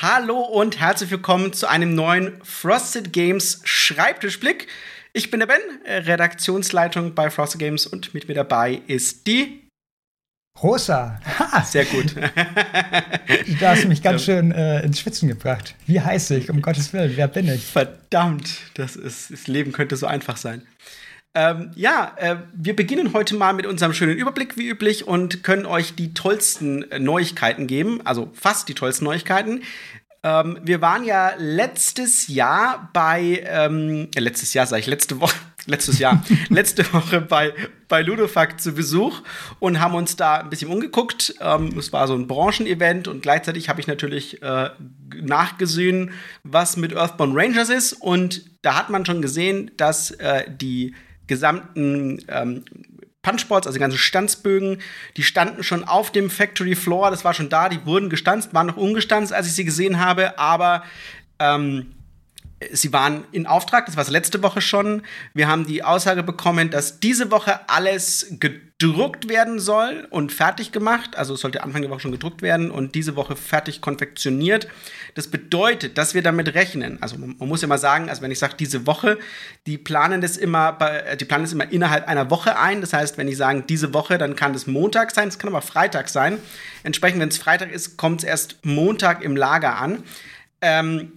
Hallo und herzlich willkommen zu einem neuen Frosted Games Schreibtischblick. Ich bin der Ben, Redaktionsleitung bei Frosted Games und mit mir dabei ist die Rosa. Ha. Sehr gut. da hast du mich ganz schön äh, ins Schwitzen gebracht. Wie heiße ich, um Gottes Willen? Wer bin ich? Verdammt, das, ist, das Leben könnte so einfach sein. Ähm, ja, äh, wir beginnen heute mal mit unserem schönen Überblick wie üblich und können euch die tollsten Neuigkeiten geben, also fast die tollsten Neuigkeiten. Ähm, wir waren ja letztes Jahr bei, ähm, äh, letztes Jahr sage ich, letzte Woche, letztes Jahr, letzte Woche bei, bei Ludofact zu Besuch und haben uns da ein bisschen umgeguckt. Ähm, es war so ein Branchenevent und gleichzeitig habe ich natürlich äh, nachgesehen, was mit Earthbound Rangers ist. Und da hat man schon gesehen, dass äh, die gesamten ähm, Punchboards, also die ganzen Stanzbögen, die standen schon auf dem Factory Floor, das war schon da, die wurden gestanzt, waren noch ungestanzt, als ich sie gesehen habe, aber ähm, sie waren in Auftrag, das war es letzte Woche schon. Wir haben die Aussage bekommen, dass diese Woche alles gedruckt werden soll und fertig gemacht. Also es sollte Anfang der Woche schon gedruckt werden und diese Woche fertig konfektioniert. Das bedeutet, dass wir damit rechnen. Also man, muss ja mal sagen, also wenn ich sage diese Woche, die planen das immer, äh, die planen das immer innerhalb einer Woche ein. Das heißt, wenn ich sagen diese Woche, dann kann das Montag sein, es kann aber Freitag sein. Entsprechend, wenn es Freitag ist, kommt es erst Montag im Lager an. Ähm,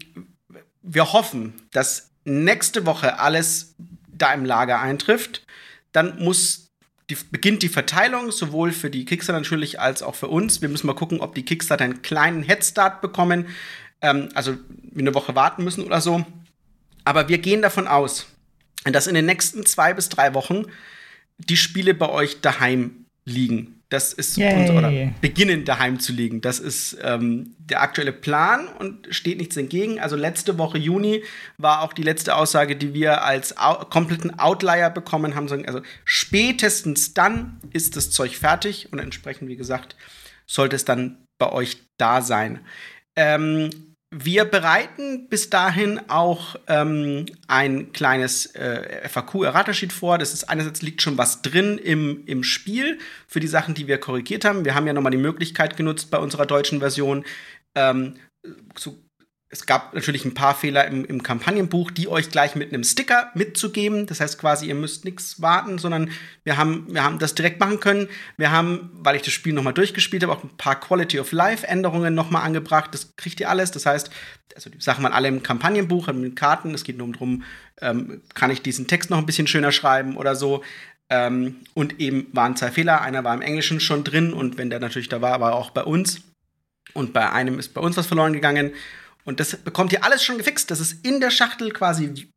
wir hoffen, dass nächste Woche alles da im Lager eintrifft. Dann muss die, beginnt die Verteilung, sowohl für die Kickstarter natürlich als auch für uns. Wir müssen mal gucken, ob die Kickstarter einen kleinen Headstart bekommen, ähm, also eine Woche warten müssen oder so. Aber wir gehen davon aus, dass in den nächsten zwei bis drei Wochen die Spiele bei euch daheim liegen. Das ist unser, oder beginnen daheim zu liegen. Das ist ähm, der aktuelle Plan und steht nichts entgegen. Also letzte Woche Juni war auch die letzte Aussage, die wir als au kompletten Outlier bekommen haben. Also spätestens dann ist das Zeug fertig und entsprechend, wie gesagt, sollte es dann bei euch da sein. Ähm, wir bereiten bis dahin auch ähm, ein kleines äh, FAQ-Erratersheet vor. Das ist einerseits liegt schon was drin im, im Spiel für die Sachen, die wir korrigiert haben. Wir haben ja nochmal die Möglichkeit genutzt bei unserer deutschen Version, ähm, zu es gab natürlich ein paar Fehler im, im, Kampagnenbuch, die euch gleich mit einem Sticker mitzugeben. Das heißt quasi, ihr müsst nichts warten, sondern wir haben, wir haben das direkt machen können. Wir haben, weil ich das Spiel nochmal durchgespielt habe, auch ein paar Quality of Life Änderungen nochmal angebracht. Das kriegt ihr alles. Das heißt, also die Sachen waren alle im Kampagnenbuch, mit Karten. Es geht nur darum, ähm, kann ich diesen Text noch ein bisschen schöner schreiben oder so. Ähm, und eben waren zwei Fehler. Einer war im Englischen schon drin und wenn der natürlich da war, war er auch bei uns. Und bei einem ist bei uns was verloren gegangen. Und das bekommt ihr alles schon gefixt. Das ist in der Schachtel quasi,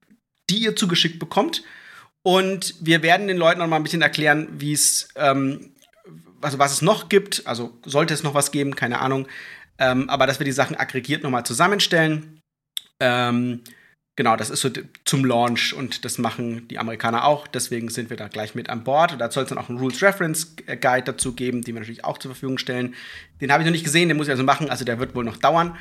die ihr zugeschickt bekommt. Und wir werden den Leuten noch mal ein bisschen erklären, wie es, ähm, also was es noch gibt. Also sollte es noch was geben, keine Ahnung. Ähm, aber dass wir die Sachen aggregiert noch mal zusammenstellen. Ähm, genau, das ist so zum Launch und das machen die Amerikaner auch. Deswegen sind wir da gleich mit an Bord. Da soll es dann auch einen Rules Reference Guide dazu geben, den wir natürlich auch zur Verfügung stellen. Den habe ich noch nicht gesehen, den muss ich also machen. Also der wird wohl noch dauern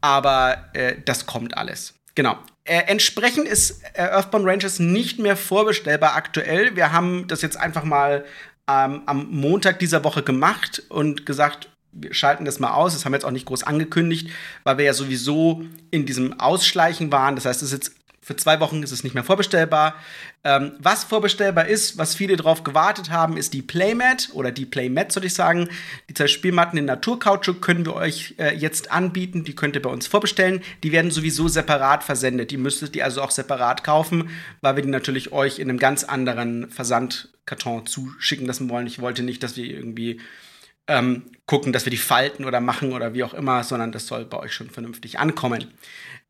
aber äh, das kommt alles. Genau. Äh, entsprechend ist äh, Earthbound Rangers nicht mehr vorbestellbar aktuell. Wir haben das jetzt einfach mal ähm, am Montag dieser Woche gemacht und gesagt, wir schalten das mal aus. Das haben wir jetzt auch nicht groß angekündigt, weil wir ja sowieso in diesem Ausschleichen waren. Das heißt, es ist jetzt für zwei Wochen ist es nicht mehr vorbestellbar. Ähm, was vorbestellbar ist, was viele darauf gewartet haben, ist die Playmat oder die Playmat, soll ich sagen. Die zwei Spielmatten in Naturkautschuk können wir euch äh, jetzt anbieten. Die könnt ihr bei uns vorbestellen. Die werden sowieso separat versendet. Die müsstet ihr also auch separat kaufen, weil wir die natürlich euch in einem ganz anderen Versandkarton zuschicken lassen wollen. Ich wollte nicht, dass wir irgendwie ähm, gucken, dass wir die falten oder machen oder wie auch immer, sondern das soll bei euch schon vernünftig ankommen.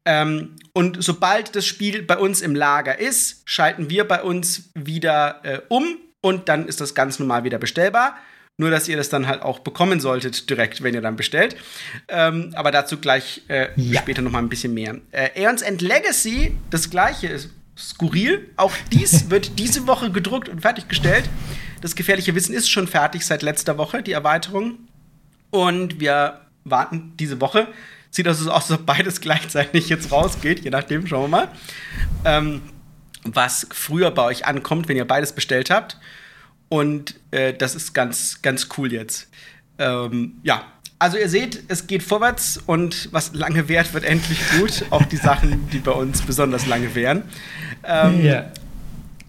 Ähm, und sobald das Spiel bei uns im Lager ist, schalten wir bei uns wieder äh, um und dann ist das ganz normal wieder bestellbar. Nur, dass ihr das dann halt auch bekommen solltet, direkt, wenn ihr dann bestellt. Ähm, aber dazu gleich äh, ja. später noch mal ein bisschen mehr. Äh, Aeons End Legacy, das gleiche ist skurril. Auch dies wird diese Woche gedruckt und fertiggestellt. Das gefährliche Wissen ist schon fertig seit letzter Woche, die Erweiterung. Und wir warten diese Woche Sieht also aus, als ob beides gleichzeitig jetzt rausgeht, je nachdem, schauen wir mal. Ähm, was früher bei euch ankommt, wenn ihr beides bestellt habt. Und äh, das ist ganz, ganz cool jetzt. Ähm, ja, also ihr seht, es geht vorwärts und was lange währt, wird endlich gut. Auch die Sachen, die bei uns besonders lange währen. Ähm, yeah.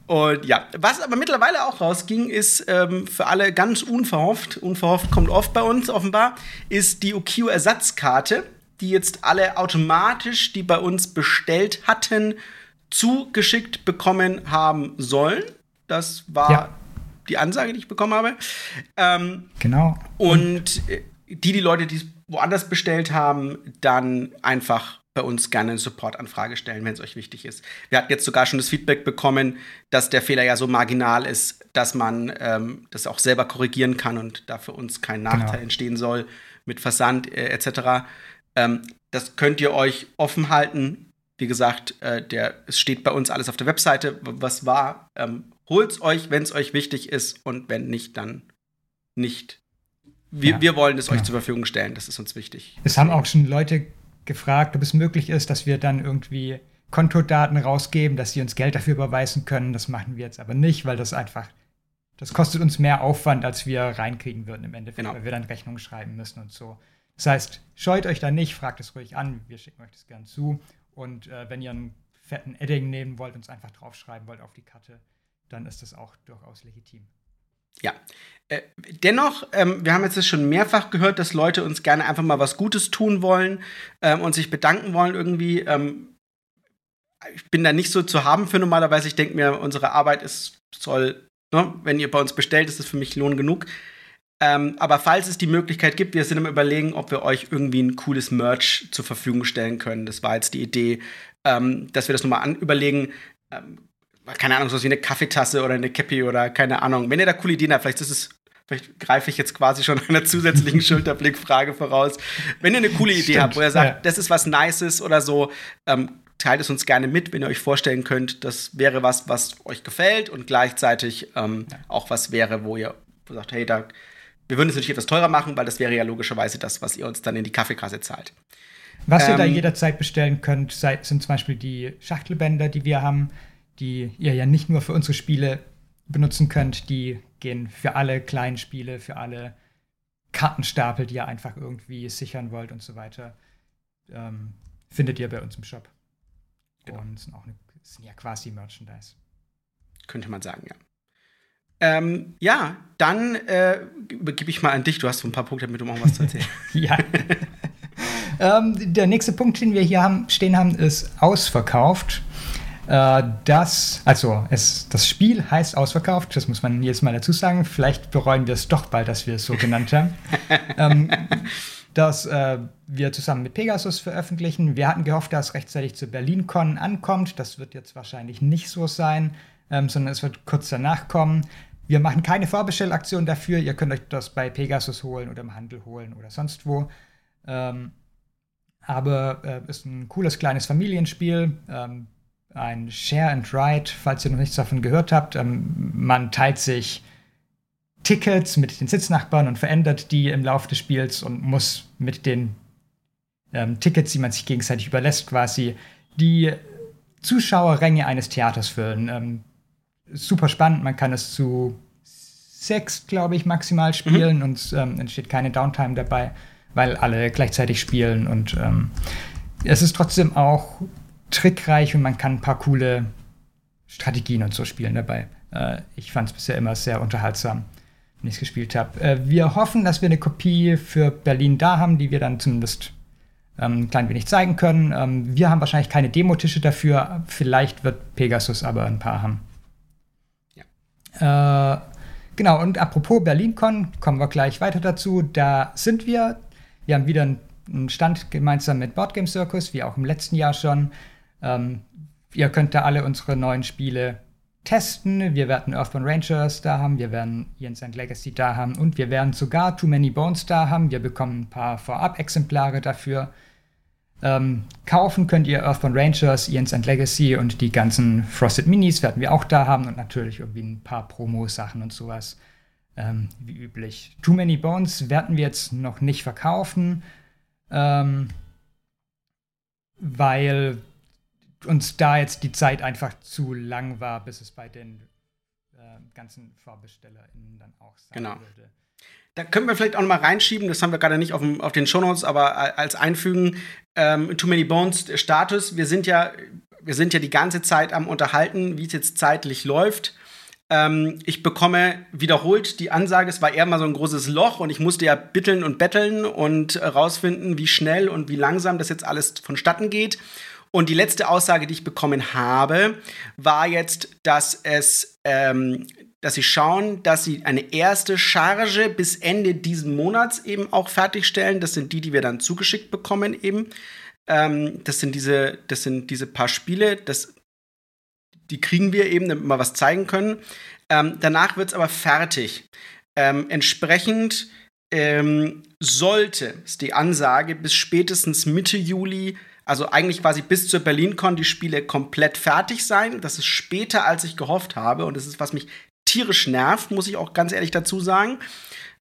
Und ja, was aber mittlerweile auch rausging, ist ähm, für alle ganz unverhofft, unverhofft kommt oft bei uns offenbar, ist die Ukio-Ersatzkarte, die jetzt alle automatisch, die bei uns bestellt hatten, zugeschickt bekommen haben sollen. Das war ja. die Ansage, die ich bekommen habe. Ähm, genau. Und äh, die, die Leute, die es woanders bestellt haben, dann einfach bei uns gerne eine Support-Anfrage stellen, wenn es euch wichtig ist. Wir hatten jetzt sogar schon das Feedback bekommen, dass der Fehler ja so marginal ist, dass man ähm, das auch selber korrigieren kann und da für uns kein Nachteil genau. entstehen soll mit Versand äh, etc. Ähm, das könnt ihr euch offen halten. Wie gesagt, äh, der, es steht bei uns alles auf der Webseite, was war. Ähm, holt's euch, wenn es euch wichtig ist und wenn nicht, dann nicht. Wir, ja, wir wollen es genau. euch zur Verfügung stellen, das ist uns wichtig. Es haben auch schon Leute gefragt, ob es möglich ist, dass wir dann irgendwie Kontodaten rausgeben, dass sie uns Geld dafür überweisen können. Das machen wir jetzt aber nicht, weil das einfach, das kostet uns mehr Aufwand, als wir reinkriegen würden im Endeffekt, genau. weil wir dann Rechnungen schreiben müssen und so. Das heißt, scheut euch da nicht, fragt es ruhig an, wir schicken euch das gern zu. Und äh, wenn ihr einen fetten Edding nehmen wollt und es einfach draufschreiben wollt auf die Karte, dann ist das auch durchaus legitim. Ja. Äh, dennoch, ähm, wir haben jetzt schon mehrfach gehört, dass Leute uns gerne einfach mal was Gutes tun wollen ähm, und sich bedanken wollen irgendwie. Ähm, ich bin da nicht so zu haben für normalerweise. Ich denke mir, unsere Arbeit ist soll, ne, wenn ihr bei uns bestellt, ist es für mich Lohn genug. Ähm, aber falls es die Möglichkeit gibt, wir sind am überlegen, ob wir euch irgendwie ein cooles Merch zur Verfügung stellen können. Das war jetzt die Idee, ähm, dass wir das nochmal an überlegen. Ähm, keine Ahnung, sowas wie eine Kaffeetasse oder eine Cappy oder keine Ahnung. Wenn ihr da coole Ideen habt, vielleicht ist es, vielleicht greife ich jetzt quasi schon einer zusätzlichen Schulterblickfrage voraus. Wenn ihr eine coole Idee Stimmt, habt, wo ihr sagt, ja. das ist was Nices oder so, ähm, teilt es uns gerne mit, wenn ihr euch vorstellen könnt, das wäre was, was euch gefällt und gleichzeitig ähm, ja. auch was wäre, wo ihr sagt, hey, da, wir würden es natürlich etwas teurer machen, weil das wäre ja logischerweise das, was ihr uns dann in die Kaffeekasse zahlt. Was ähm, ihr da ähm, jederzeit bestellen könnt, sind zum Beispiel die Schachtelbänder, die wir haben die ihr ja nicht nur für unsere Spiele benutzen könnt, die gehen für alle kleinen Spiele, für alle Kartenstapel, die ihr einfach irgendwie sichern wollt und so weiter. Ähm, findet ihr bei uns im Shop. Genau. Und sind auch eine, sind ja quasi Merchandise. Könnte man sagen, ja. Ähm, ja, dann äh, übergebe ich mal an dich. Du hast so ein paar Punkte, damit du auch was zu erzählen. ja. ähm, der nächste Punkt, den wir hier haben, stehen haben, ist ausverkauft. Äh, das, also es, das Spiel heißt ausverkauft, das muss man jedes Mal dazu sagen. Vielleicht bereuen wir es doch bald, dass wir es so genannt haben. ähm, das äh, wir zusammen mit Pegasus veröffentlichen. Wir hatten gehofft, dass es rechtzeitig zu BerlinCon ankommt. Das wird jetzt wahrscheinlich nicht so sein, ähm, sondern es wird kurz danach kommen. Wir machen keine Vorbestellaktion dafür. Ihr könnt euch das bei Pegasus holen oder im Handel holen oder sonst wo. Ähm, aber äh, ist ein cooles kleines Familienspiel. Ähm, ein Share and Write, falls ihr noch nichts davon gehört habt. Ähm, man teilt sich Tickets mit den Sitznachbarn und verändert die im Laufe des Spiels und muss mit den ähm, Tickets, die man sich gegenseitig überlässt, quasi die Zuschauerränge eines Theaters füllen. Ähm, super spannend, man kann es zu sechs, glaube ich, maximal spielen mhm. und ähm, entsteht keine Downtime dabei, weil alle gleichzeitig spielen und ähm, es ist trotzdem auch trickreich und man kann ein paar coole Strategien und so spielen dabei. Äh, ich fand es bisher immer sehr unterhaltsam, wenn ich es gespielt habe. Äh, wir hoffen, dass wir eine Kopie für Berlin da haben, die wir dann zumindest ähm, ein klein wenig zeigen können. Ähm, wir haben wahrscheinlich keine Demotische dafür. Vielleicht wird Pegasus aber ein paar haben. Äh, genau, und apropos BerlinCon, kommen wir gleich weiter dazu. Da sind wir. Wir haben wieder einen Stand gemeinsam mit Boardgame Circus, wie auch im letzten Jahr schon. Ähm, ihr könnt da alle unsere neuen Spiele testen. Wir werden Earthbound Rangers da haben, wir werden Jens and Legacy da haben und wir werden sogar Too Many Bones da haben. Wir bekommen ein paar Vorab-Exemplare dafür. Ähm, kaufen könnt ihr Earthbound Rangers, Jens and Legacy und die ganzen Frosted Minis werden wir auch da haben und natürlich irgendwie ein paar Promo-Sachen und sowas. Ähm, wie üblich. Too Many Bones werden wir jetzt noch nicht verkaufen, ähm, weil uns da jetzt die Zeit einfach zu lang war, bis es bei den äh, ganzen VorbestellerInnen dann auch sein genau. würde. Da können wir vielleicht auch noch mal reinschieben, das haben wir gerade nicht auf, dem, auf den Shownotes, aber als Einfügen, ähm, Too Many Bones Status. Wir sind ja, wir sind ja die ganze Zeit am Unterhalten, wie es jetzt zeitlich läuft. Ähm, ich bekomme wiederholt die Ansage, es war eher mal so ein großes Loch und ich musste ja bitteln und betteln und rausfinden, wie schnell und wie langsam das jetzt alles vonstatten geht. Und die letzte Aussage, die ich bekommen habe, war jetzt, dass es, ähm, dass sie schauen, dass sie eine erste Charge bis Ende diesen Monats eben auch fertigstellen. Das sind die, die wir dann zugeschickt bekommen eben. Ähm, das sind diese, das sind diese paar Spiele. Das, die kriegen wir eben, damit wir was zeigen können. Ähm, danach wird es aber fertig. Ähm, entsprechend ähm, sollte, ist die Ansage, bis spätestens Mitte Juli also eigentlich quasi bis zur BerlinCon die Spiele komplett fertig sein. Das ist später, als ich gehofft habe. Und das ist, was mich tierisch nervt, muss ich auch ganz ehrlich dazu sagen.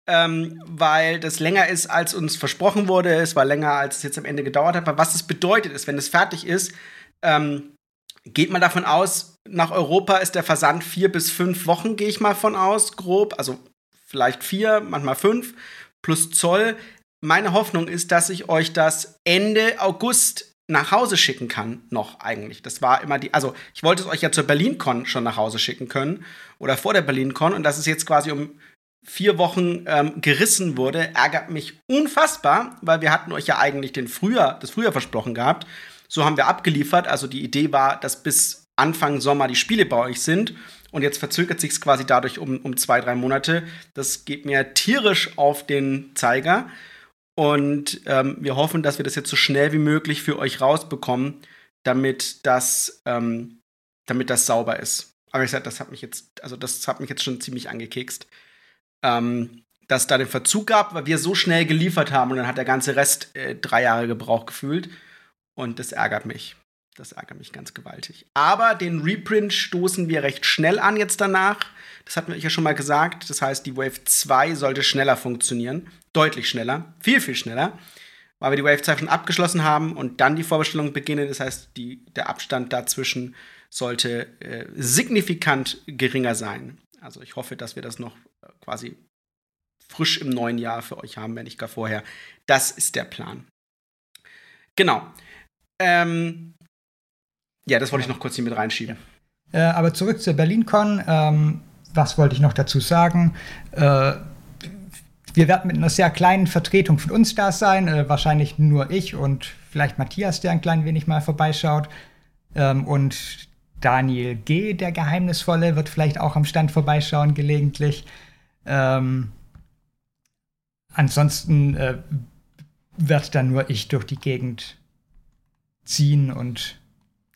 Ähm, weil das länger ist, als uns versprochen wurde. Es war länger, als es jetzt am Ende gedauert hat. Aber was das bedeutet, ist, wenn es fertig ist, ähm, geht man davon aus, nach Europa ist der Versand vier bis fünf Wochen, gehe ich mal von aus, grob. Also vielleicht vier, manchmal fünf, plus Zoll meine Hoffnung ist, dass ich euch das Ende August nach Hause schicken kann, noch eigentlich. Das war immer die, also ich wollte es euch ja zur BerlinCon schon nach Hause schicken können oder vor der BerlinCon und dass es jetzt quasi um vier Wochen ähm, gerissen wurde, ärgert mich unfassbar, weil wir hatten euch ja eigentlich den Frühjahr, das Frühjahr versprochen gehabt. So haben wir abgeliefert. Also die Idee war, dass bis Anfang Sommer die Spiele bei euch sind. Und jetzt verzögert sich es quasi dadurch um, um zwei, drei Monate. Das geht mir tierisch auf den Zeiger. Und ähm, wir hoffen, dass wir das jetzt so schnell wie möglich für euch rausbekommen, damit das, ähm, damit das sauber ist. Aber ich sag, das hat mich jetzt, also das hat mich jetzt schon ziemlich angekekst. Ähm, dass da den Verzug gab, weil wir so schnell geliefert haben und dann hat der ganze Rest äh, drei Jahre gebraucht gefühlt. Und das ärgert mich. Das ärgert mich ganz gewaltig. Aber den Reprint stoßen wir recht schnell an jetzt danach. Das hatten wir ja schon mal gesagt. Das heißt, die Wave 2 sollte schneller funktionieren. Deutlich schneller. Viel, viel schneller. Weil wir die Wave 2 schon abgeschlossen haben und dann die Vorbestellung beginnen. Das heißt, die, der Abstand dazwischen sollte äh, signifikant geringer sein. Also ich hoffe, dass wir das noch äh, quasi frisch im neuen Jahr für euch haben, wenn nicht gar vorher. Das ist der Plan. Genau. Ähm, ja, das wollte ich noch kurz hier mit reinschieben. Äh, aber zurück zur BerlinCon. Ähm, was wollte ich noch dazu sagen? Äh, wir werden mit einer sehr kleinen Vertretung von uns da sein. Äh, wahrscheinlich nur ich und vielleicht Matthias, der ein klein wenig mal vorbeischaut. Ähm, und Daniel G., der Geheimnisvolle, wird vielleicht auch am Stand vorbeischauen gelegentlich. Ähm, ansonsten äh, wird dann nur ich durch die Gegend ziehen und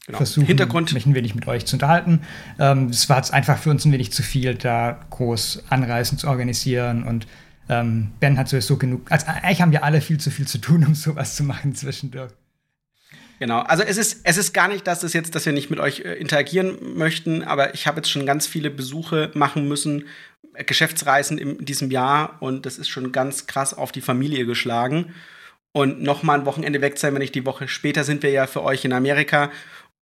genau. versuchen, Hintergrund. mich ein wenig mit euch zu unterhalten. Ähm, es war jetzt einfach für uns ein wenig zu viel, da groß Anreisen zu organisieren und ähm, Ben hat sowieso genug. Also eigentlich haben wir alle viel zu viel zu tun, um sowas zu machen zwischendurch. Genau, also es ist, es ist gar nicht, dass es jetzt, dass wir nicht mit euch äh, interagieren möchten, aber ich habe jetzt schon ganz viele Besuche machen müssen, äh, Geschäftsreisen in diesem Jahr und das ist schon ganz krass auf die Familie geschlagen. Und noch mal ein Wochenende weg sein, wenn ich die Woche später sind wir ja für euch in Amerika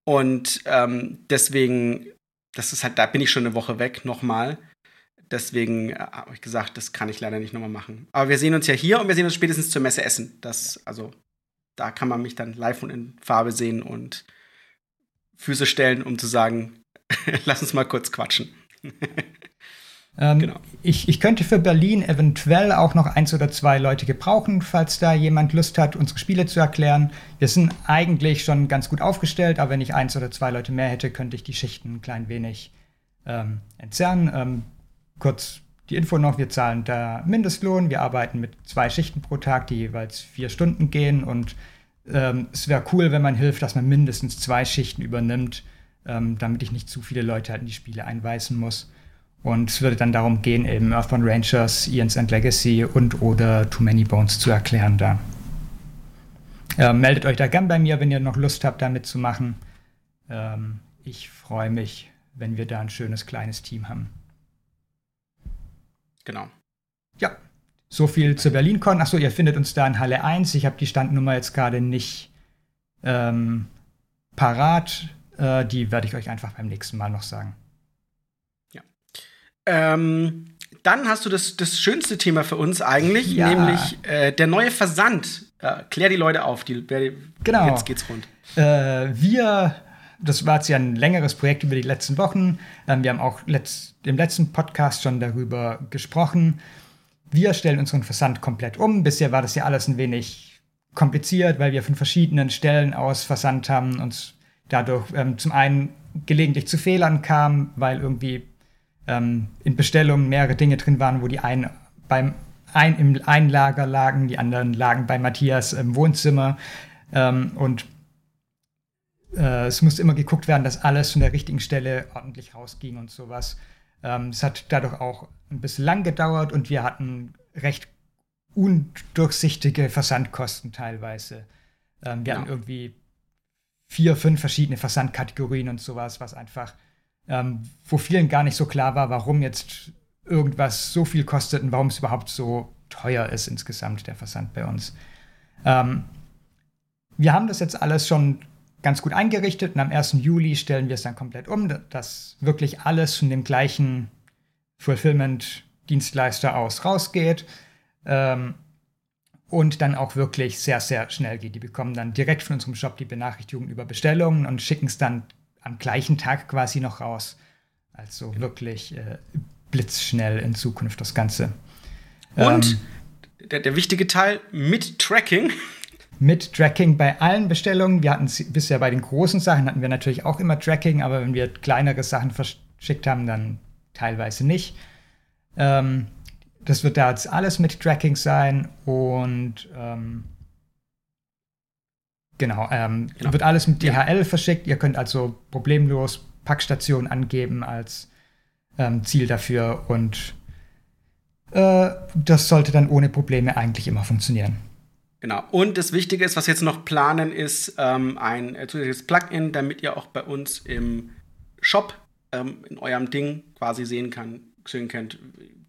und ähm, deswegen, das ist halt, da bin ich schon eine Woche weg nochmal. Deswegen äh, habe ich gesagt, das kann ich leider nicht nochmal machen. Aber wir sehen uns ja hier und wir sehen uns spätestens zur Messe Essen. Das, also, da kann man mich dann live und in Farbe sehen und Füße stellen, um zu sagen, lass uns mal kurz quatschen. Ähm, genau. ich, ich könnte für Berlin eventuell auch noch eins oder zwei Leute gebrauchen, falls da jemand Lust hat, unsere Spiele zu erklären. Wir sind eigentlich schon ganz gut aufgestellt, aber wenn ich eins oder zwei Leute mehr hätte, könnte ich die Schichten ein klein wenig ähm, entzerren. Ähm, kurz die Info noch, wir zahlen da Mindestlohn, wir arbeiten mit zwei Schichten pro Tag, die jeweils vier Stunden gehen und ähm, es wäre cool, wenn man hilft, dass man mindestens zwei Schichten übernimmt, ähm, damit ich nicht zu viele Leute halt in die Spiele einweisen muss. Und es würde dann darum gehen, eben Earthbound Rangers, Ian's End Legacy und oder Too Many Bones zu erklären da. Äh, meldet euch da gern bei mir, wenn ihr noch Lust habt, da mitzumachen. Ähm, ich freue mich, wenn wir da ein schönes kleines Team haben. Genau. Ja, so viel zu BerlinCon. Achso, ihr findet uns da in Halle 1. Ich habe die Standnummer jetzt gerade nicht ähm, parat. Äh, die werde ich euch einfach beim nächsten Mal noch sagen. Ähm, dann hast du das, das schönste Thema für uns eigentlich, Ja. nämlich äh, der neue Versand. Äh, klär die Leute auf. Die, Genau. Jetzt geht's rund. Äh, wir, das war jetzt ja ein längeres Projekt über die letzten Wochen. Ähm, wir haben auch letzt, im letzten Podcast schon darüber gesprochen. Wir stellen unseren Versand komplett um. Bisher war das ja alles ein wenig kompliziert, weil wir von verschiedenen Stellen aus versandt haben und dadurch ähm, zum einen gelegentlich zu Fehlern kam, weil irgendwie ähm, in Bestellungen mehrere Dinge drin waren, wo die einen beim ein im einen Lager lagen, die anderen lagen bei Matthias im Wohnzimmer. Ähm, und äh, es musste immer geguckt werden, dass alles von der richtigen Stelle ordentlich rausging und sowas. Ähm, es hat dadurch auch ein bisschen lang gedauert und wir hatten recht undurchsichtige Versandkosten teilweise. Ähm, wir Ja. hatten irgendwie vier, fünf verschiedene Versandkategorien und sowas, was einfach, ähm, wo vielen gar nicht so klar war, warum jetzt irgendwas so viel kostet und warum es überhaupt so teuer ist insgesamt, der Versand bei uns. Ähm, wir haben das jetzt alles schon ganz gut eingerichtet und am 1. Juli stellen wir es dann komplett um, dass wirklich alles von dem gleichen Fulfillment-Dienstleister aus rausgeht ähm, und dann auch wirklich sehr, sehr schnell geht. Die bekommen dann direkt von unserem Shop die Benachrichtigung über Bestellungen und schicken es dann am gleichen Tag quasi noch raus. Also wirklich äh, blitzschnell in Zukunft das Ganze. Und Ähm, der, der wichtige Teil mit Tracking. mit Tracking bei allen Bestellungen. Wir hatten es bisher bei den großen Sachen hatten wir natürlich auch immer Tracking, aber wenn wir kleinere Sachen verschickt haben, dann teilweise nicht. Ähm, das wird da jetzt alles mit Tracking sein und ähm, genau, ähm, Genau. wird alles mit Ja. DHL verschickt. Ihr könnt also problemlos Packstation angeben als ähm, Ziel dafür und äh, das sollte dann ohne Probleme eigentlich immer funktionieren. Genau. Und das Wichtige ist, was wir jetzt noch planen, ist ähm, ein zusätzliches Plugin, damit ihr auch bei uns im Shop ähm, in eurem Ding quasi sehen kann, sehen könnt,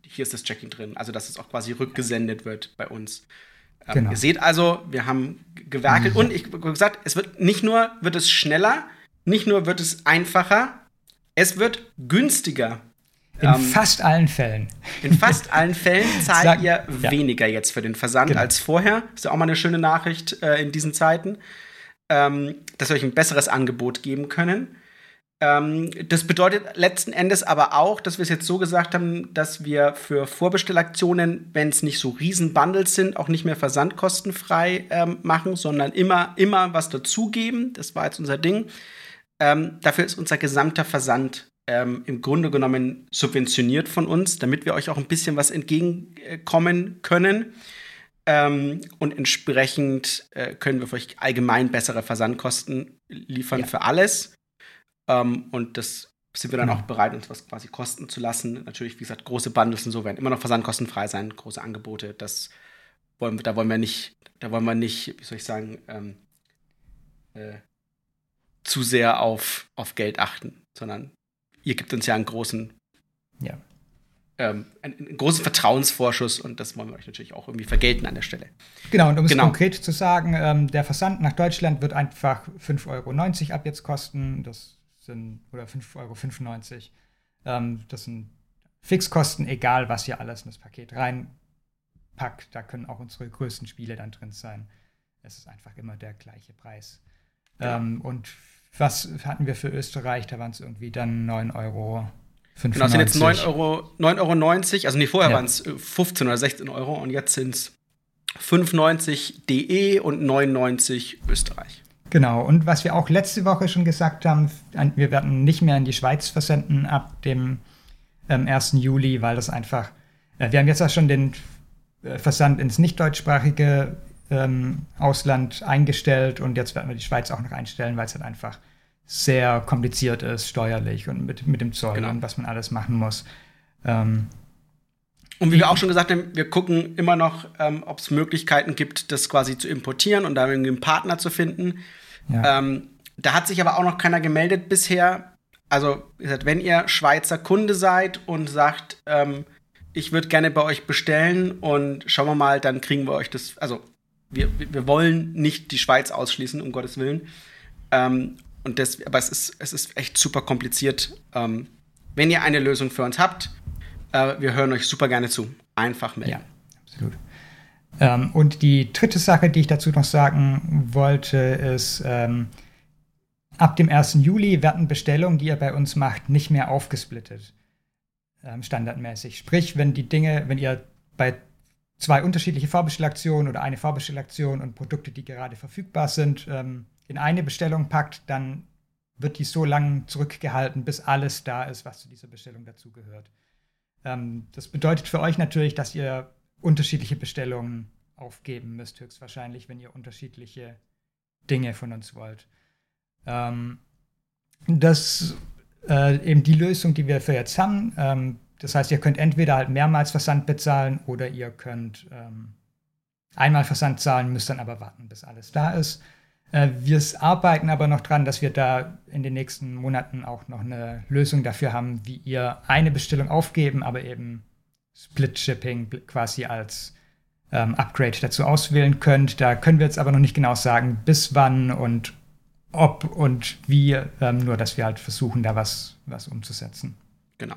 hier ist das Tracking drin. Also dass es auch quasi rückgesendet wird bei uns. Ähm, Genau. Ihr seht also, wir haben gewerkelt und ich habe gesagt, es wird nicht nur wird es schneller, nicht nur wird es einfacher, es wird günstiger. In Ähm, fast allen Fällen. In fast allen Fällen zahlt Sag- ihr ja. weniger jetzt für den Versand Genau. als vorher. Ist ja auch mal eine schöne Nachricht äh, in diesen Zeiten, ähm, dass wir euch ein besseres Angebot geben können. Ähm, das bedeutet letzten Endes aber auch, dass wir es jetzt so gesagt haben, dass wir für Vorbestellaktionen, wenn es nicht so riesen Bundles sind, auch nicht mehr versandkostenfrei ähm, machen, sondern immer, immer was dazugeben. Das war jetzt unser Ding. Ähm, dafür ist unser gesamter Versand ähm, im Grunde genommen subventioniert von uns, damit wir euch auch ein bisschen was entgegenkommen können. Ähm, und entsprechend äh, können wir für euch allgemein bessere Versandkosten liefern Ja. für alles. Ähm, und das sind wir dann Genau. auch bereit, uns was quasi kosten zu lassen. Natürlich, wie gesagt, große Bundles und so werden immer noch versandkostenfrei sein, große Angebote. Das wollen wir, da wollen wir nicht, da wollen wir nicht, wie soll ich sagen, ähm, äh, zu sehr auf, auf Geld achten, sondern ihr gibt uns ja einen großen, Ja. ähm, einen, einen großen Vertrauensvorschuss und das wollen wir euch natürlich auch irgendwie vergelten an der Stelle. Genau, und um Genau. es konkret zu sagen, ähm, der Versand nach Deutschland wird einfach 5,90 Euro ab jetzt kosten. Das sind, oder 5,95 Euro. Ähm, das sind Fixkosten, egal was ihr alles in das Paket reinpackt. Da können auch unsere größten Spiele dann drin sein. Es ist einfach immer der gleiche Preis. Ja. Ähm, und was hatten wir für Österreich? Da waren es irgendwie dann 9,95 Euro. Genau, es sind jetzt 9,90 Euro, 9,90 Euro, also nee, vorher Ja. waren es 15 oder 16 Euro und jetzt sind es 5,90 DE und 9,90 Österreich. Genau, und was wir auch letzte Woche schon gesagt haben, wir werden nicht mehr in die Schweiz versenden ab dem ähm, 1. Juli, weil das einfach, äh, wir haben jetzt auch schon den äh, Versand ins nicht deutschsprachige ähm, Ausland eingestellt und jetzt werden wir die Schweiz auch noch einstellen, weil es halt einfach sehr kompliziert ist, steuerlich und mit, mit dem Zoll Genau. und was man alles machen muss. Ähm, Und wie wir auch schon gesagt haben, wir gucken immer noch, ähm, ob es Möglichkeiten gibt, das quasi zu importieren und da irgendwie einen Partner zu finden. Ja. Ähm, da hat sich aber auch noch keiner gemeldet bisher. Also, wenn ihr Schweizer Kunde seid und sagt, ähm, ich würde gerne bei euch bestellen und schauen wir mal, dann kriegen wir euch das. Also, wir, wir wollen nicht die Schweiz ausschließen, um Gottes Willen. Ähm, und das, aber es ist, es ist echt super kompliziert. Ähm, wenn ihr eine Lösung für uns habt, Äh, wir hören euch super gerne zu. Einfach melden. Ja, absolut. Ähm, und die dritte Sache, die ich dazu noch sagen wollte, ist, ähm, ab dem 1. Juli werden Bestellungen, die ihr bei uns macht, nicht mehr aufgesplittet. Ähm, standardmäßig. Sprich, wenn die Dinge, wenn ihr bei zwei unterschiedliche Vorbestellaktionen oder eine Vorbestellaktion und Produkte, die gerade verfügbar sind, ähm, in eine Bestellung packt, dann wird die so lange zurückgehalten, bis alles da ist, was zu dieser Bestellung dazugehört. Ähm, das bedeutet für euch natürlich, dass ihr unterschiedliche Bestellungen aufgeben müsst, höchstwahrscheinlich, wenn ihr unterschiedliche Dinge von uns wollt. Ähm, das äh, eben die Lösung, die wir für jetzt haben. Ähm, das heißt, ihr könnt entweder halt mehrmals Versand bezahlen oder ihr könnt ähm, einmal Versand zahlen, müsst dann aber warten, bis alles da ist. Äh, wir arbeiten aber noch dran, dass wir da in den nächsten Monaten auch noch eine Lösung dafür haben, wie ihr eine Bestellung aufgeben, aber eben Split Shipping quasi als ähm, Upgrade dazu auswählen könnt. Da können wir jetzt aber noch nicht genau sagen, bis wann und ob und wie, ähm, nur dass wir halt versuchen, da was, was umzusetzen. Genau.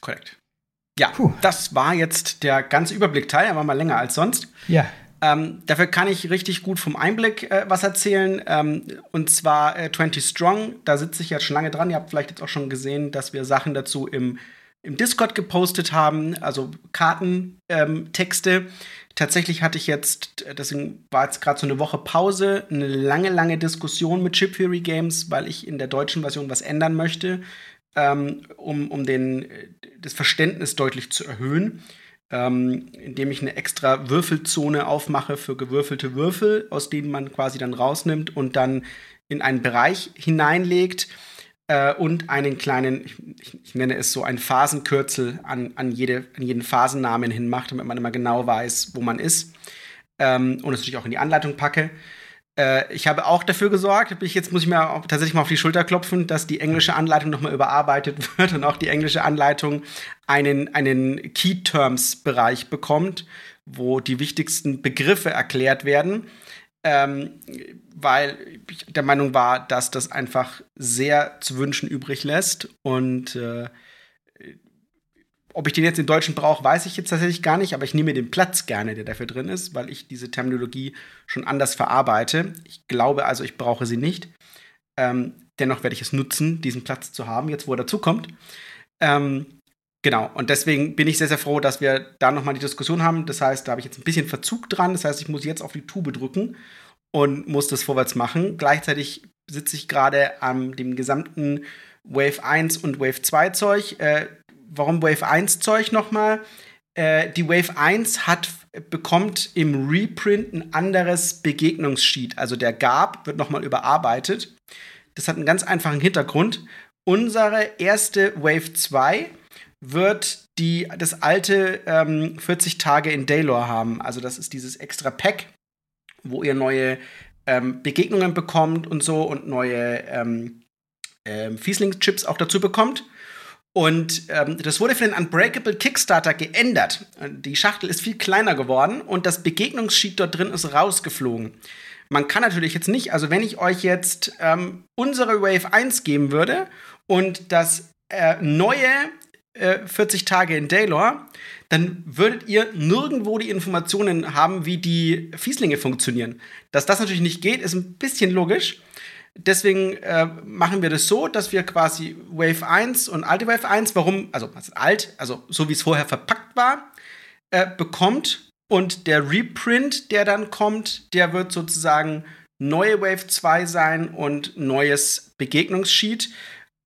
Korrekt. Ja, Puh. das war jetzt der ganze Überblickteil, er war mal länger als sonst. Ja. Ähm, dafür kann ich richtig gut vom Einblick äh, was erzählen. Ähm, und zwar äh, 20 Strong. Da sitze ich jetzt schon lange dran. Ihr habt vielleicht jetzt auch schon gesehen, dass wir Sachen dazu im, im Discord gepostet haben, also Kartentexte. Ähm, Tatsächlich hatte ich jetzt, deswegen war jetzt gerade so eine Woche Pause, eine lange, lange Diskussion mit Chip Theory Games, weil ich in der deutschen Version was ändern möchte, ähm, um, um den, das Verständnis deutlich zu erhöhen ähm, indem ich eine extra Würfelzone aufmache für gewürfelte Würfel, aus denen man quasi dann rausnimmt und dann in einen Bereich hineinlegt äh, und einen kleinen, ich, ich, nenne es so, ein Phasenkürzel an, an, jede, an jeden Phasennamen hinmacht, damit man immer genau weiß, wo man ist. Ähm, und es natürlich auch in die Anleitung packe. Äh, ich habe auch dafür gesorgt, jetzt muss ich mir tatsächlich mal auf die Schulter klopfen, dass die englische Anleitung nochmal überarbeitet wird und auch die englische Anleitung einen, einen Key-Terms-Bereich bekommt, wo die wichtigsten Begriffe erklärt werden. Ähm, weil ich der Meinung war, dass das einfach sehr zu wünschen übrig lässt und äh, ob ich den jetzt in Deutschen brauche, weiß ich jetzt tatsächlich gar nicht, aber ich nehme den Platz gerne, der dafür drin ist, weil ich diese Terminologie schon anders verarbeite. Ich glaube also, ich brauche sie nicht. Ähm, dennoch werde ich es nutzen, diesen Platz zu haben, jetzt wo er dazukommt. Ähm, genau, und deswegen bin ich sehr, sehr froh, dass wir da nochmal die Diskussion haben. Das heißt, da habe ich jetzt ein bisschen Verzug dran. Das heißt, ich muss jetzt auf die Tube drücken und muss das vorwärts machen. Gleichzeitig sitze ich gerade an dem gesamten Wave 1 und Wave 2 Zeug. Äh, warum Wave 1 Zeug nochmal? Äh, die Wave 1 hat, bekommt im Reprint ein anderes Begegnungssheet. Also der Gab wird nochmal überarbeitet. Das hat einen ganz einfachen Hintergrund. Unsere erste Wave 2 wird die, das alte ähm, 40 Tage in Daylor haben. Also das ist dieses extra Pack, wo ihr neue ähm, Begegnungen bekommt und so und neue ähm, ähm, Fiesling-Chips auch dazu bekommt. Und ähm, das wurde für den Unbreakable Kickstarter geändert. Die Schachtel ist viel kleiner geworden und das Begegnungssheet dort drin ist rausgeflogen. Man kann natürlich jetzt nicht, also wenn ich euch jetzt ähm, unsere Wave 1 geben würde und das äh, neue äh, 40 Tage in Daylor, dann würdet ihr nirgendwo die Informationen haben, wie die Fieslinge funktionieren. Dass das natürlich nicht geht, ist ein bisschen logisch. Deswegen äh, machen wir das so, dass wir quasi Wave 1 und alte Wave 1, warum, also alt, also so wie es vorher verpackt war, äh, bekommt und der Reprint, der dann kommt, der wird sozusagen neue Wave 2 sein und neues Begegnungssheet.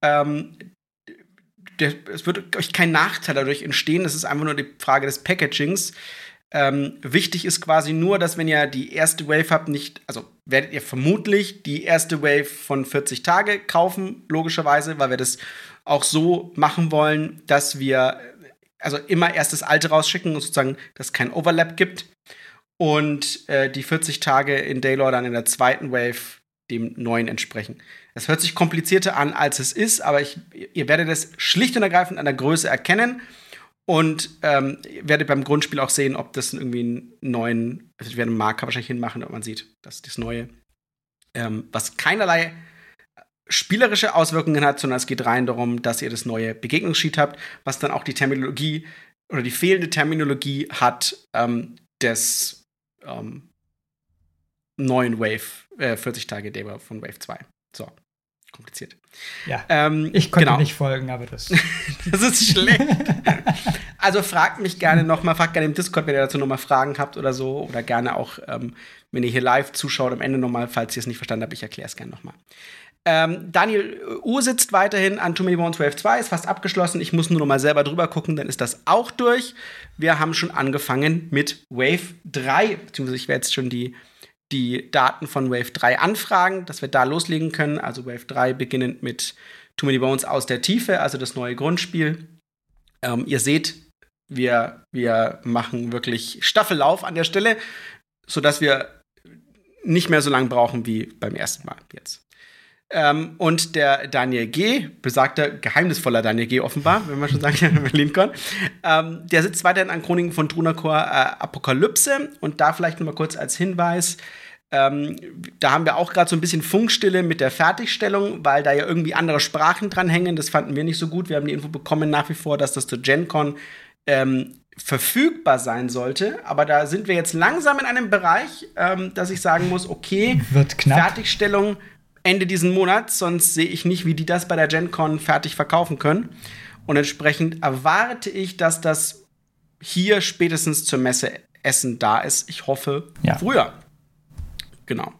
Ähm, der, es wird euch kein Nachteil dadurch entstehen, das ist einfach nur die Frage des Packagings. Ähm, wichtig ist quasi nur, dass wenn ihr die erste Wave habt, nicht, also werdet ihr vermutlich die erste Wave von 40 Tage kaufen, logischerweise, weil wir das auch so machen wollen, dass wir also immer erst das alte rausschicken und sozusagen, dass es kein Overlap gibt. Und äh, die 40 Tage in Daylor dann in der zweiten Wave dem neuen entsprechen. Es hört sich komplizierter an, als es ist, aber ich, ihr werdet es schlicht und ergreifend an der Größe erkennen. Und ähm, werdet beim Grundspiel auch sehen, ob das irgendwie einen neuen, also ich Marker wahrscheinlich hinmachen, ob man sieht, dass das neue, ähm, was keinerlei spielerische Auswirkungen hat, sondern es geht rein darum, dass ihr das neue Begegnungssheet habt, was dann auch die Terminologie oder die fehlende Terminologie hat ähm, des ähm, neuen Wave, äh, 40 Tage Demo von Wave 2. So, kompliziert. Ja. Ähm, ich konnte genau. nicht folgen, aber das. das ist schlecht. also fragt mich gerne nochmal, fragt gerne im Discord, wenn ihr dazu nochmal Fragen habt oder so. Oder gerne auch, ähm, wenn ihr hier live zuschaut, am Ende nochmal, falls ihr es nicht verstanden habt, ich erkläre es gerne nochmal. Ähm, Daniel U sitzt weiterhin an Too Many Bones Wave 2, ist fast abgeschlossen. Ich muss nur noch mal selber drüber gucken, dann ist das auch durch. Wir haben schon angefangen mit Wave 3, beziehungsweise ich werde jetzt schon die, die Daten von Wave 3 anfragen, dass wir da loslegen können. Also Wave 3 beginnend mit Too Many Bones aus der Tiefe, also das neue Grundspiel. Ähm, ihr seht, wir, wir machen wirklich Staffellauf an der Stelle, sodass wir nicht mehr so lange brauchen wie beim ersten Mal jetzt. Ähm, und der Daniel G., besagter geheimnisvoller Daniel G. offenbar, wenn man schon sagt, BerlinCon, ähm, der sitzt weiterhin an Chroniken von Drunakor äh, Apokalypse. Und da vielleicht noch mal kurz als Hinweis, ähm, da haben wir auch gerade so ein bisschen Funkstille mit der Fertigstellung, weil da ja irgendwie andere Sprachen dranhängen. Das fanden wir nicht so gut. Wir haben die Info bekommen nach wie vor, dass das zur GenCon ähm, verfügbar sein sollte. Aber da sind wir jetzt langsam in einem Bereich, ähm, dass ich sagen muss, okay. Fertigstellung Ende diesen Monats, sonst sehe ich nicht, wie die das bei der GenCon fertig verkaufen können. Und entsprechend erwarte ich, dass das hier spätestens zur Messe Essen da ist. Ich hoffe ja. früher. Genau.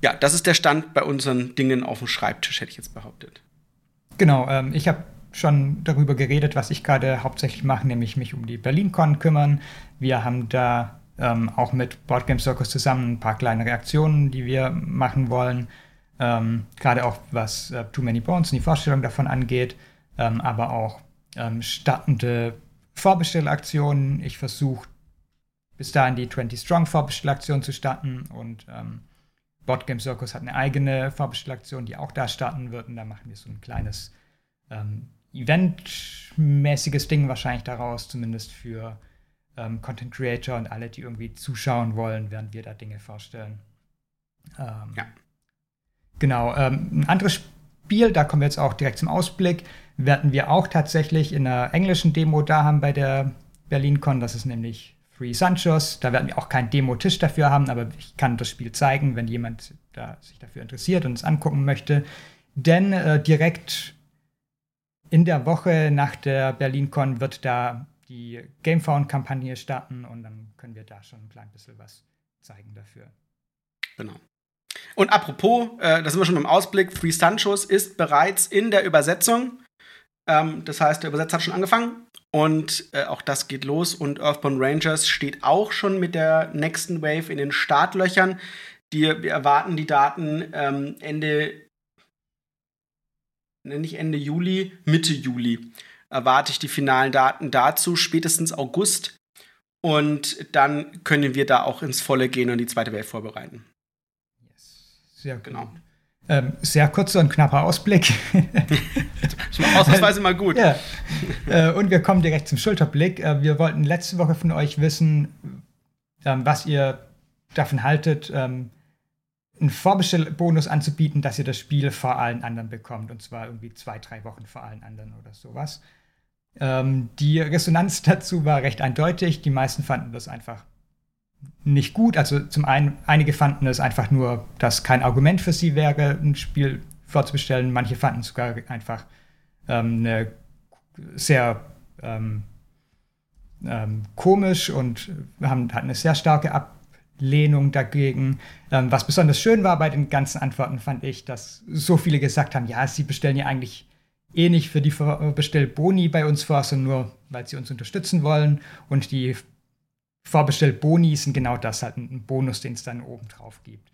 Ja, das ist der Stand bei unseren Dingen auf dem Schreibtisch, hätte ich jetzt behauptet. Genau, ähm, ich habe schon darüber geredet, was ich gerade hauptsächlich mache, nämlich mich um die BerlinCon kümmern. Wir haben da ähm, auch mit Boardgame Circus zusammen ein paar kleine Reaktionen, die wir machen wollen. Ähm, Gerade auch was äh, Too Many Bones und die Vorstellung davon angeht, ähm, aber auch ähm, startende Vorbestellaktionen. Ich versuche bis dahin die 20 Strong Vorbestellaktion zu starten und ähm, Board Game Circus hat eine eigene Vorbestellaktion, die auch da starten wird und da machen wir so ein kleines ähm, Eventmäßiges Ding wahrscheinlich daraus, zumindest für ähm, Content Creator und alle, die irgendwie zuschauen wollen, während wir da Dinge vorstellen. Ähm, ja. Genau. Ähm, ein anderes Spiel, da kommen wir jetzt auch direkt zum Ausblick, werden wir auch tatsächlich in einer englischen Demo da haben bei der BerlinCon. Das ist nämlich Free Sanchos. Da werden wir auch keinen Demo-Tisch dafür haben, aber ich kann das Spiel zeigen, wenn jemand da sich dafür interessiert und es angucken möchte. Denn äh, direkt in der Woche nach der BerlinCon wird da die Gamefound-Kampagne starten und dann können wir da schon ein klein bisschen was zeigen dafür. Genau. Und apropos, äh, da sind wir schon beim Ausblick, Free Sanchos ist bereits in der Übersetzung. Ähm, das heißt, der Übersetzer hat schon angefangen und äh, auch das geht los. Und Earthbound Rangers steht auch schon mit der nächsten Wave in den Startlöchern. Die, wir erwarten die Daten ähm, Ende, nicht Ende Juli, Mitte Juli erwarte ich die finalen Daten dazu, spätestens August. Und dann können wir da auch ins Volle gehen und die zweite Welt vorbereiten. Sehr gut. Genau. Ähm, sehr kurzer und knapper Ausblick. Ausnahmsweise mal gut. Ja. Äh, und wir kommen direkt zum Schulterblick. Äh, wir wollten letzte Woche von euch wissen, ähm, was ihr davon haltet, ähm, einen Vorbestellbonus anzubieten, dass ihr das Spiel vor allen anderen bekommt. Und zwar irgendwie zwei, drei Wochen vor allen anderen oder sowas. Ähm, die Resonanz dazu war recht eindeutig. Die meisten fanden das einfach nicht gut. Also zum einen, einige fanden es einfach nur, dass kein Argument für sie wäre, ein Spiel vorzubestellen. Manche fanden es sogar einfach ähm, eine sehr ähm, ähm, komisch und haben, hatten eine sehr starke Ablehnung dagegen. Ähm, was besonders schön war bei den ganzen Antworten, fand ich, dass so viele gesagt haben, ja, sie bestellen ja eigentlich eh nicht für die Bestellboni bei uns vor, sondern nur, weil sie uns unterstützen wollen. Und die vorbestellt Boni sind genau das, halt ein Bonus, den es dann oben drauf gibt.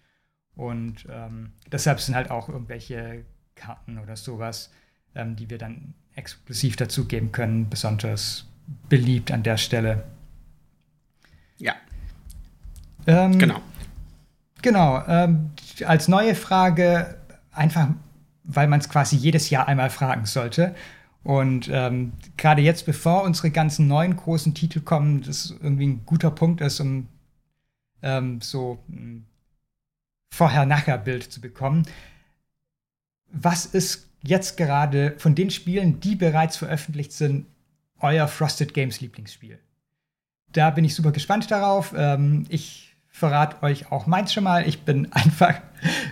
Und ähm, deshalb sind halt auch irgendwelche Karten oder sowas, ähm, die wir dann exklusiv dazugeben können, besonders beliebt an der Stelle. Ja. Ähm, genau. Genau. Ähm, als neue Frage, einfach weil man es quasi jedes Jahr einmal fragen sollte. Und ähm, gerade jetzt, bevor unsere ganzen neuen großen Titel kommen, das irgendwie ein guter Punkt ist, um ähm, so ein Vorher-Nachher-Bild zu bekommen. was ist jetzt gerade von den Spielen, die bereits veröffentlicht sind, euer Frosted Games Lieblingsspiel? Da bin ich super gespannt darauf. Ähm, ich verrate euch auch meins schon mal. Ich bin einfach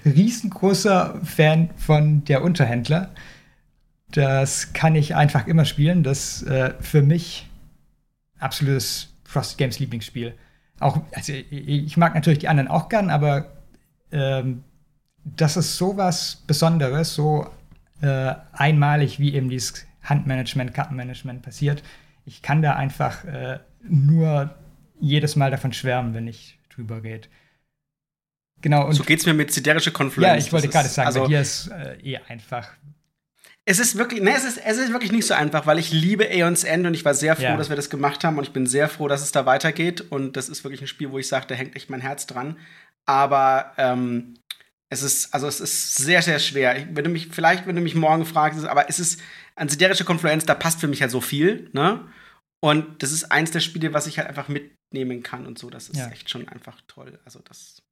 riesengroßer Fan von der Unterhändler. Das kann ich einfach immer spielen. Das äh, für mich absolutes Frosted Games Lieblingsspiel. Auch, also ich mag natürlich die anderen auch gern, aber ähm, das ist sowas Besonderes, so äh, einmalig, wie eben dieses Handmanagement, Kartenmanagement passiert. Ich kann da einfach äh, nur jedes Mal davon schwärmen, wenn ich drüber rede. Genau. So geht's mir mit siderische Confluence. Ja, ich wollte gerade sagen, also, bei dir ist äh, eh einfach. Es ist wirklich, ne, es ist, es ist wirklich nicht so einfach, weil ich liebe Aeons End und ich war sehr froh, ja. dass wir das gemacht haben und ich bin sehr froh, dass es da weitergeht und das ist wirklich ein Spiel, wo ich sage, da hängt echt mein Herz dran. Aber ähm, es ist, also es ist sehr, sehr schwer. Ich, wenn du mich, vielleicht, wenn du mich morgen fragst, aber es ist an siderische Confluence, da passt für mich halt so viel, ne? Und das ist eins der Spiele, was ich halt einfach mitnehmen kann und so. Das ist ja. echt schon einfach toll. Also das.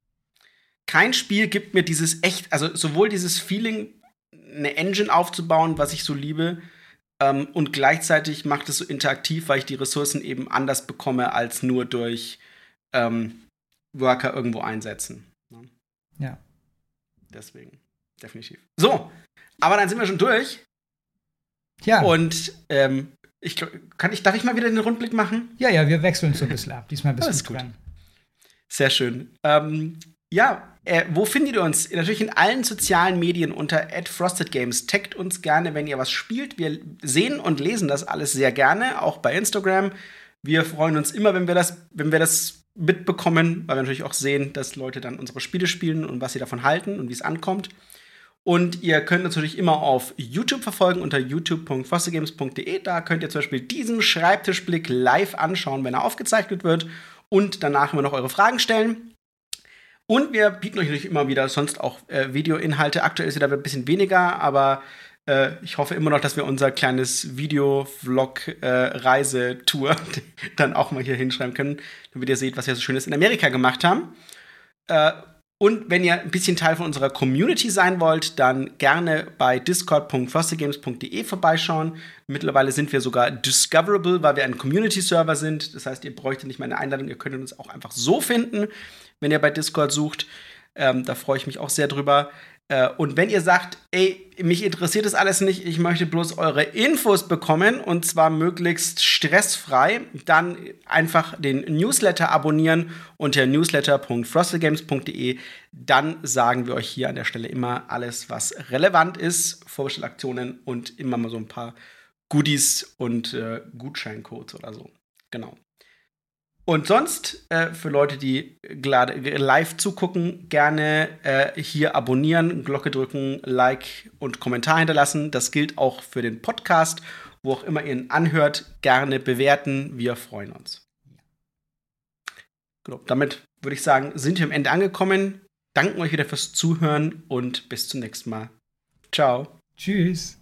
Kein Spiel gibt mir dieses echt, also sowohl dieses Feeling, eine Engine aufzubauen, was ich so liebe, ähm, und gleichzeitig macht es so interaktiv, weil ich die Ressourcen eben anders bekomme als nur durch ähm, Worker irgendwo einsetzen. Ne? Ja. Deswegen, definitiv. So, aber dann sind wir schon durch. Ja. Und ähm, ich kann ich, darf ich mal wieder den Rundblick machen? Ja, ja, wir wechseln so ein bisschen ab. Diesmal ein bisschen gut. Dran. Sehr schön. Ähm, ja, äh, wo findet ihr uns? Natürlich in allen sozialen Medien unter @frostedgames. Taggt uns gerne, wenn ihr was spielt. Wir sehen und lesen das alles sehr gerne, auch bei Instagram. Wir freuen uns immer, wenn wir das, wenn wir das mitbekommen, weil wir natürlich auch sehen, dass Leute dann unsere Spiele spielen und was sie davon halten und wie es ankommt. Und ihr könnt natürlich immer auf YouTube verfolgen unter youtube.fostergames.de. Da könnt ihr zum Beispiel diesen Schreibtischblick live anschauen, wenn er aufgezeichnet wird. Und danach immer noch eure Fragen stellen. Und wir bieten euch natürlich immer wieder sonst auch äh, Videoinhalte. Aktuell ist da ein bisschen weniger, aber äh, ich hoffe immer noch, dass wir unser kleines Video-Vlog-Reisetour äh, dann auch mal hier hinschreiben können, damit ihr seht, was wir so Schönes in Amerika gemacht haben. Und wenn ihr ein bisschen Teil von unserer Community sein wollt, dann gerne bei discord.fostergames.de vorbeischauen. Mittlerweile sind wir sogar discoverable, weil wir ein Community-Server sind. Das heißt, ihr bräuchtet nicht mehr eine Einladung, ihr könnt uns auch einfach so finden, wenn ihr bei Discord sucht. Ähm, da freue ich mich auch sehr drüber. Äh, und wenn ihr sagt, ey, mich interessiert das alles nicht, ich möchte bloß eure Infos bekommen und zwar möglichst stressfrei, dann einfach den Newsletter abonnieren unter newsletter.frostedgames.de. Dann sagen wir euch hier an der Stelle immer alles, was relevant ist, Vorbestellaktionen und immer mal so ein paar Goodies und äh, Gutscheincodes oder so. Genau. Und sonst, äh, für Leute, die live zugucken, gerne äh, hier abonnieren, Glocke drücken, Like und Kommentar hinterlassen. Das gilt auch für den Podcast, wo auch immer ihr ihn anhört, gerne bewerten. Wir freuen uns. Genau, damit würde ich sagen, sind wir am Ende angekommen. Danken euch wieder fürs Zuhören und bis zum nächsten Mal. Ciao. Tschüss.